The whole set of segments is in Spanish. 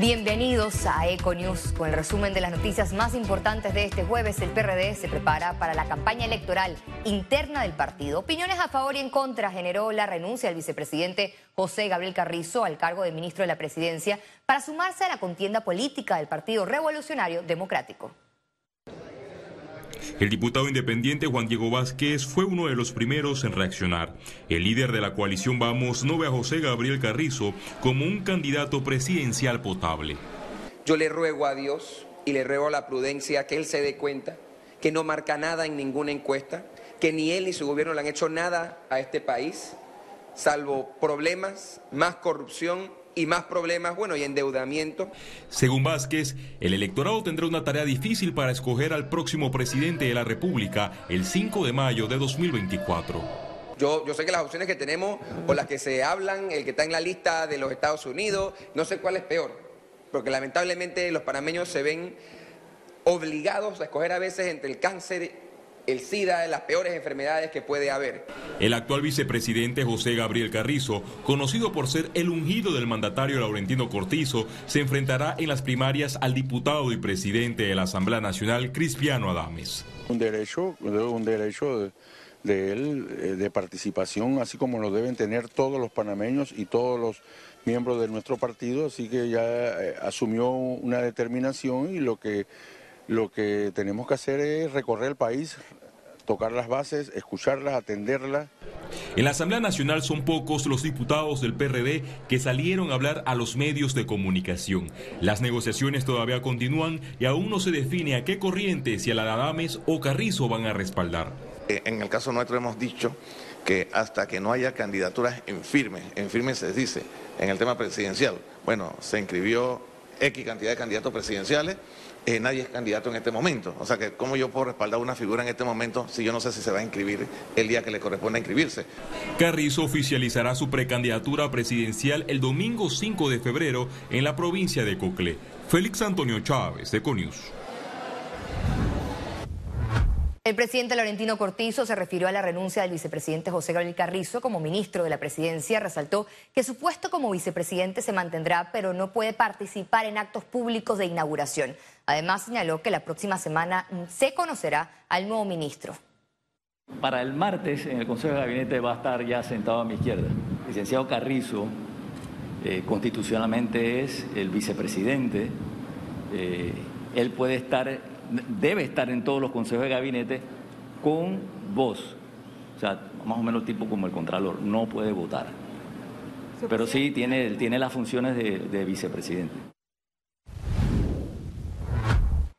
Bienvenidos a Econews con el resumen de las noticias más importantes de este jueves. El PRD se prepara para la campaña electoral interna del partido. Opiniones a favor y en contra generó la renuncia del vicepresidente José Gabriel Carrizo al cargo de ministro de la Presidencia para sumarse a la contienda política del Partido Revolucionario Democrático. El diputado independiente Juan Diego Vázquez fue uno de los primeros en reaccionar. El líder de la coalición Vamos no ve a José Gabriel Carrizo como un candidato presidencial potable. Yo le ruego a Dios y le ruego a la prudencia que él se dé cuenta que no marca nada en ninguna encuesta, que ni él ni su gobierno le han hecho nada a este país, salvo problemas, más corrupción y más problemas, bueno, y endeudamiento. Según Vázquez, el electorado tendrá una tarea difícil para escoger al próximo presidente de la República el 5 de mayo de 2024. Yo, yo sé que las opciones que tenemos o las que se hablan, el que está en la lista de los Estados Unidos, no sé cuál es peor, porque lamentablemente los panameños se ven obligados a escoger a veces entre el cáncer el SIDA de las peores enfermedades que puede haber. El actual vicepresidente José Gabriel Carrizo, conocido por ser el ungido del mandatario Laurentino Cortizo, se enfrentará en las primarias al diputado y presidente de la Asamblea Nacional, Cristiano Adames. Un derecho, un derecho de, él eh, de participación, así como lo deben tener todos los panameños y todos los miembros de nuestro partido, así que ya eh, asumió una determinación y lo que lo que tenemos que hacer es recorrer el país, tocar las bases, escucharlas, atenderlas. En la Asamblea Nacional son pocos los diputados del PRD que salieron a hablar a los medios de comunicación. Las negociaciones todavía continúan y aún no se define a qué corriente, si a la Adames o Carrizo van a respaldar. Eh, en el caso nuestro hemos dicho que hasta que no haya candidaturas en firme, en firme se dice, en el tema presidencial, bueno, se inscribió X cantidad de candidatos presidenciales, eh, nadie es candidato en este momento. O sea que, ¿cómo yo puedo respaldar una figura en este momento si yo no sé si se va a inscribir el día que le corresponde inscribirse? Carrizo oficializará su precandidatura presidencial el domingo 5 de febrero en la provincia de Cocle. Félix Antonio Chávez, de Conius. El presidente Laurentino Cortizo se refirió a la renuncia del vicepresidente José Gabriel Carrizo como ministro de la presidencia. Resaltó que su puesto como vicepresidente se mantendrá, pero no puede participar en actos públicos de inauguración. Además, señaló que la próxima semana se conocerá al nuevo ministro. Para el martes, en el Consejo de Gabinete va a estar ya sentado a mi izquierda. El licenciado Carrizo, eh, constitucionalmente es el vicepresidente. Eh, él puede estar debe estar en todos los consejos de gabinete con voz. O sea, más o menos tipo como el Contralor, no puede votar. Pero sí tiene, tiene las funciones de, de vicepresidente.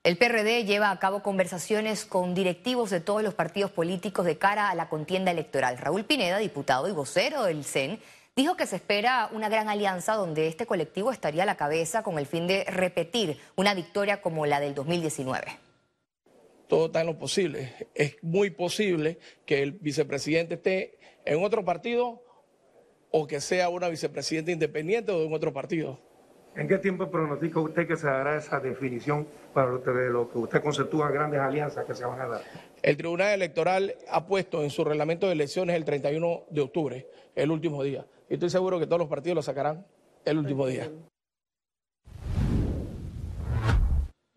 El PRD lleva a cabo conversaciones con directivos de todos los partidos políticos de cara a la contienda electoral. Raúl Pineda, diputado y vocero del CEN, dijo que se espera una gran alianza donde este colectivo estaría a la cabeza con el fin de repetir una victoria como la del 2019. Todo está en lo posible. Es muy posible que el vicepresidente esté en otro partido o que sea una vicepresidenta independiente o de otro partido. ¿En qué tiempo pronostica usted que se dará esa definición para lo que usted conceptúa grandes alianzas que se van a dar? El Tribunal Electoral ha puesto en su reglamento de elecciones el 31 de octubre, el último día. Y estoy seguro que todos los partidos lo sacarán el último día.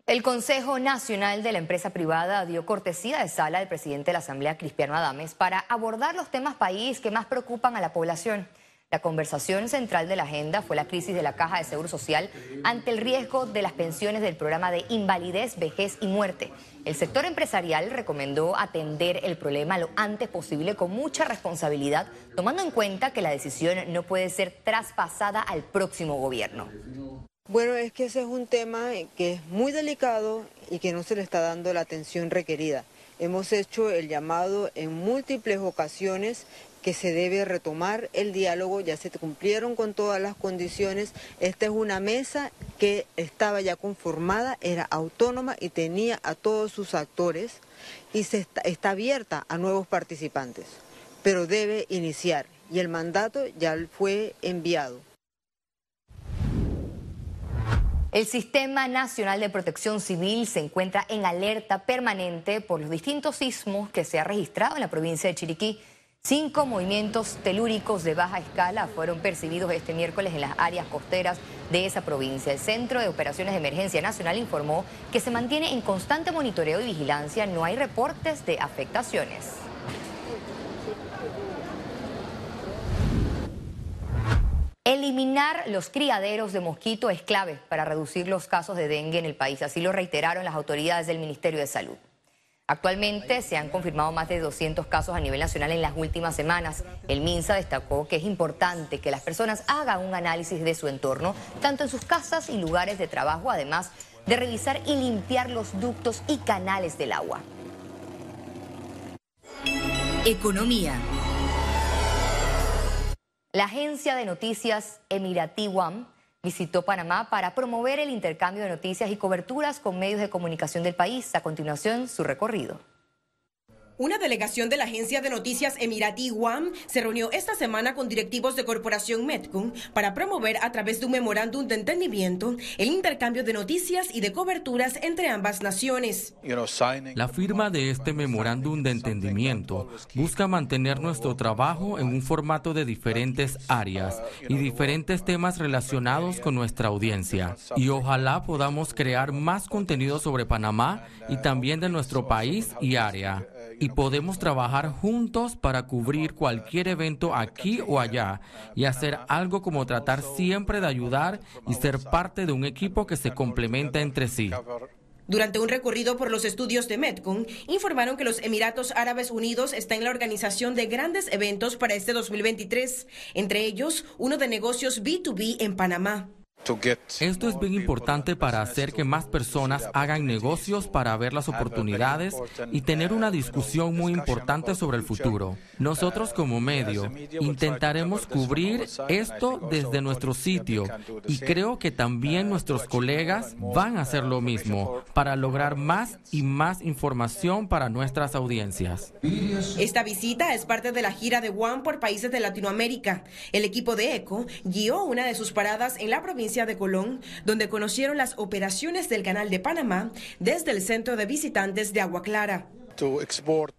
El Consejo Nacional de la Empresa Privada dio cortesía de sala al presidente de la Asamblea, Cristiano Adames, para abordar los temas país que más preocupan a la población. La conversación central de la agenda fue la crisis de la Caja de Seguro Social ante el riesgo de las pensiones del programa de invalidez, vejez y muerte. El sector empresarial recomendó atender el problema lo antes posible con mucha responsabilidad, tomando en cuenta que la decisión no puede ser traspasada al próximo gobierno. Bueno, es que ese es un tema que es muy delicado y que no se le está dando la atención requerida. Hemos hecho el llamado en múltiples ocasiones que se debe retomar el diálogo, ya se cumplieron con todas las condiciones. Esta es una mesa que estaba ya conformada, era autónoma y tenía a todos sus actores y se está, está abierta a nuevos participantes, pero debe iniciar y el mandato ya fue enviado. El Sistema Nacional de Protección Civil se encuentra en alerta permanente por los distintos sismos que se ha registrado en la provincia de Chiriquí. Cinco movimientos telúricos de baja escala fueron percibidos este miércoles en las áreas costeras de esa provincia. El Centro de Operaciones de Emergencia Nacional informó que se mantiene en constante monitoreo y vigilancia. No hay reportes de afectaciones. Eliminar los criaderos de mosquito es clave para reducir los casos de dengue en el país. Así lo reiteraron las autoridades del Ministerio de Salud. Actualmente se han confirmado más de 200 casos a nivel nacional en las últimas semanas. El MINSA destacó que es importante que las personas hagan un análisis de su entorno, tanto en sus casas y lugares de trabajo, además de revisar y limpiar los ductos y canales del agua. Economía. La agencia de noticias Emirati One visitó Panamá para promover el intercambio de noticias y coberturas con medios de comunicación del país. A continuación, su recorrido. Una delegación de la agencia de noticias Emirati WAM se reunió esta semana con directivos de Corporación Metcon para promover a través de un memorándum de entendimiento el intercambio de noticias y de coberturas entre ambas naciones. La firma de este memorándum de entendimiento busca mantener nuestro trabajo en un formato de diferentes áreas y diferentes temas relacionados con nuestra audiencia. Y ojalá podamos crear más contenido sobre Panamá y también de nuestro país y área y podemos trabajar juntos para cubrir cualquier evento aquí o allá y hacer algo como tratar siempre de ayudar y ser parte de un equipo que se complementa entre sí. Durante un recorrido por los estudios de Metcon, informaron que los Emiratos Árabes Unidos está en la organización de grandes eventos para este 2023, entre ellos uno de negocios B2B en Panamá. Esto es bien importante para hacer que más personas hagan negocios para ver las oportunidades y tener una discusión muy importante sobre el futuro. Nosotros como medio intentaremos cubrir esto desde nuestro sitio y creo que también nuestros colegas van a hacer lo mismo para lograr más y más información para nuestras audiencias. Esta visita es parte de la gira de One por países de Latinoamérica. El equipo de ECO guió una de sus paradas en la provincia de Colón, donde conocieron las operaciones del Canal de Panamá desde el Centro de Visitantes de Agua Clara.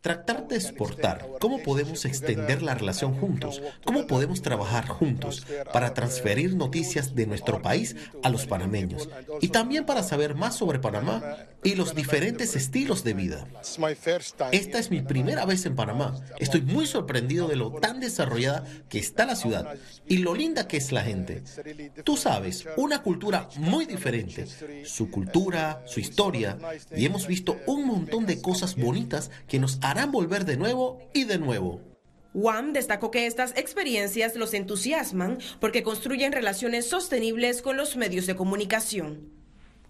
Tratar de exportar. ¿Cómo podemos extender la relación juntos? ¿Cómo podemos trabajar juntos para transferir noticias de nuestro país a los panameños? Y también para saber más sobre Panamá y los diferentes estilos de vida. Esta es mi primera vez en Panamá. Estoy muy sorprendido de lo tan desarrollada que está la ciudad y lo linda que es la gente. Tú sabes, una cultura muy diferente, su cultura, su historia, y hemos visto un montón de cosas bonitas que nos harán volver de nuevo y de nuevo. Wam destacó que estas experiencias los entusiasman porque construyen relaciones sostenibles con los medios de comunicación.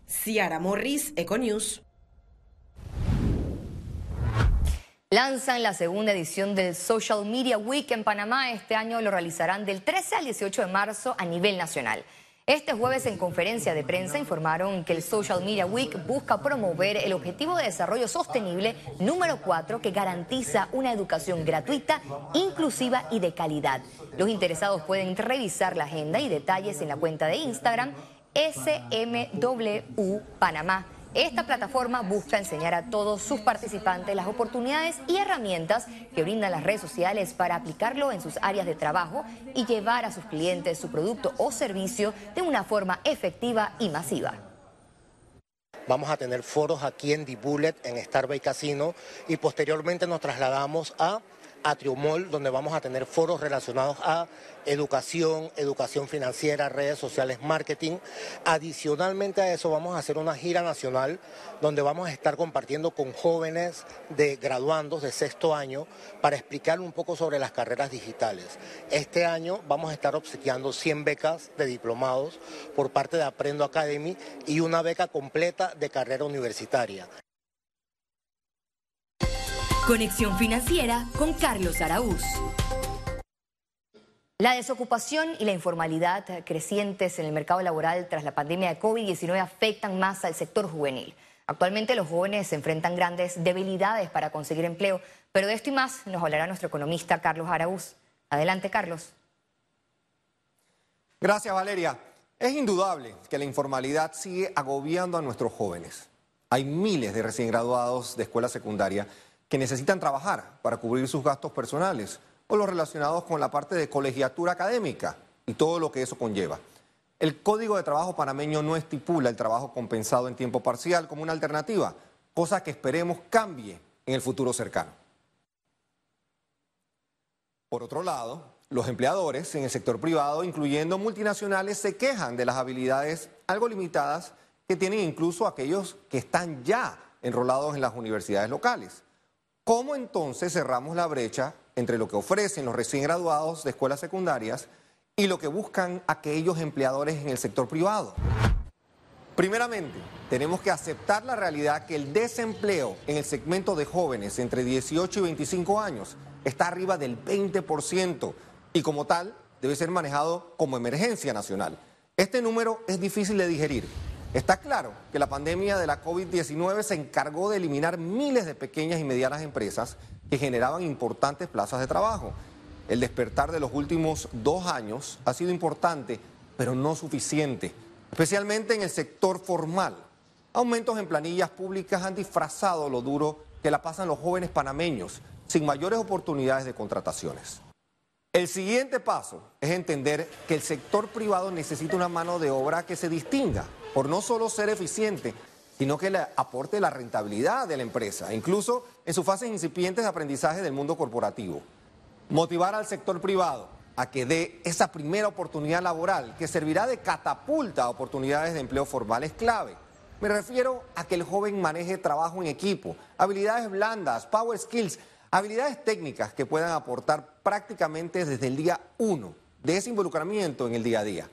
Ciara Morris, Econews. Lanzan la segunda edición del Social Media Week en Panamá. Este año lo realizarán del 13 al 18 de marzo a nivel nacional. Este jueves en conferencia de prensa informaron que el Social Media Week busca promover el Objetivo de Desarrollo Sostenible número 4 que garantiza una educación gratuita, inclusiva y de calidad. Los interesados pueden revisar la agenda y detalles en la cuenta de Instagram SMW Panamá. Esta plataforma busca enseñar a todos sus participantes las oportunidades y herramientas que brindan las redes sociales para aplicarlo en sus áreas de trabajo y llevar a sus clientes su producto o servicio de una forma efectiva y masiva. Vamos a tener foros aquí en Bullet, en Starbay Casino, y posteriormente nos trasladamos a Atriumol, donde vamos a tener foros relacionados a educación, educación financiera, redes sociales, marketing. Adicionalmente a eso vamos a hacer una gira nacional donde vamos a estar compartiendo con jóvenes de graduandos de sexto año para explicar un poco sobre las carreras digitales. Este año vamos a estar obsequiando 100 becas de diplomados por parte de Aprendo Academy y una beca completa de carrera universitaria. Conexión Financiera con Carlos Araúz. La desocupación y la informalidad crecientes en el mercado laboral tras la pandemia de COVID-19 afectan más al sector juvenil. Actualmente los jóvenes se enfrentan grandes debilidades para conseguir empleo, pero de esto y más nos hablará nuestro economista Carlos Araúz. Adelante, Carlos. Gracias, Valeria. Es indudable que la informalidad sigue agobiando a nuestros jóvenes. Hay miles de recién graduados de escuela secundaria que necesitan trabajar para cubrir sus gastos personales o los relacionados con la parte de colegiatura académica y todo lo que eso conlleva. El Código de Trabajo panameño no estipula el trabajo compensado en tiempo parcial como una alternativa, cosa que esperemos cambie en el futuro cercano. Por otro lado, los empleadores en el sector privado, incluyendo multinacionales, se quejan de las habilidades algo limitadas que tienen incluso aquellos que están ya enrolados en las universidades locales. ¿Cómo entonces cerramos la brecha entre lo que ofrecen los recién graduados de escuelas secundarias y lo que buscan aquellos empleadores en el sector privado? Primeramente, tenemos que aceptar la realidad que el desempleo en el segmento de jóvenes entre 18 y 25 años está arriba del 20% y como tal debe ser manejado como emergencia nacional. Este número es difícil de digerir. Está claro que la pandemia de la COVID-19 se encargó de eliminar miles de pequeñas y medianas empresas que generaban importantes plazas de trabajo. El despertar de los últimos dos años ha sido importante, pero no suficiente, especialmente en el sector formal. Aumentos en planillas públicas han disfrazado lo duro que la pasan los jóvenes panameños, sin mayores oportunidades de contrataciones. El siguiente paso es entender que el sector privado necesita una mano de obra que se distinga por no solo ser eficiente, sino que le aporte la rentabilidad de la empresa, incluso en sus fases incipientes de aprendizaje del mundo corporativo. Motivar al sector privado a que dé esa primera oportunidad laboral que servirá de catapulta a oportunidades de empleo formal es clave. Me refiero a que el joven maneje trabajo en equipo, habilidades blandas, power skills, habilidades técnicas que puedan aportar prácticamente desde el día uno de ese involucramiento en el día a día.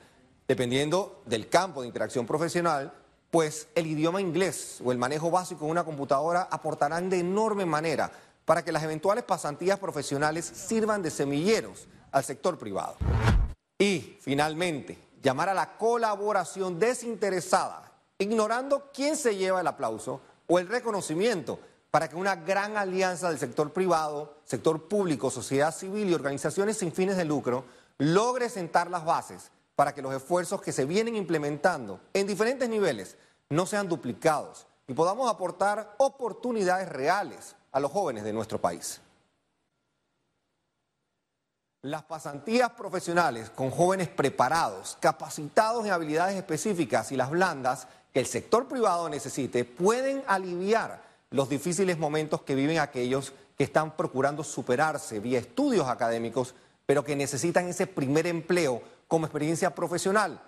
Dependiendo del campo de interacción profesional, pues el idioma inglés o el manejo básico de una computadora aportarán de enorme manera para que las eventuales pasantías profesionales sirvan de semilleros al sector privado. Y, finalmente, llamar a la colaboración desinteresada, ignorando quién se lleva el aplauso o el reconocimiento para que una gran alianza del sector privado, sector público, sociedad civil y organizaciones sin fines de lucro logre sentar las bases para que los esfuerzos que se vienen implementando en diferentes niveles no sean duplicados y podamos aportar oportunidades reales a los jóvenes de nuestro país. Las pasantías profesionales con jóvenes preparados, capacitados en habilidades específicas y las blandas que el sector privado necesite pueden aliviar los difíciles momentos que viven aquellos que están procurando superarse vía estudios académicos, pero que necesitan ese primer empleo como experiencia profesional.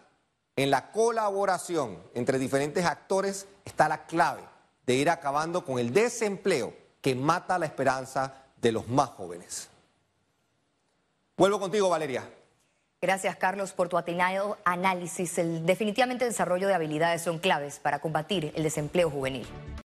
En la colaboración entre diferentes actores está la clave de ir acabando con el desempleo que mata la esperanza de los más jóvenes. Vuelvo contigo, Valeria. Gracias, Carlos, por tu atinado análisis. definitivamente el desarrollo de habilidades son claves para combatir el desempleo juvenil.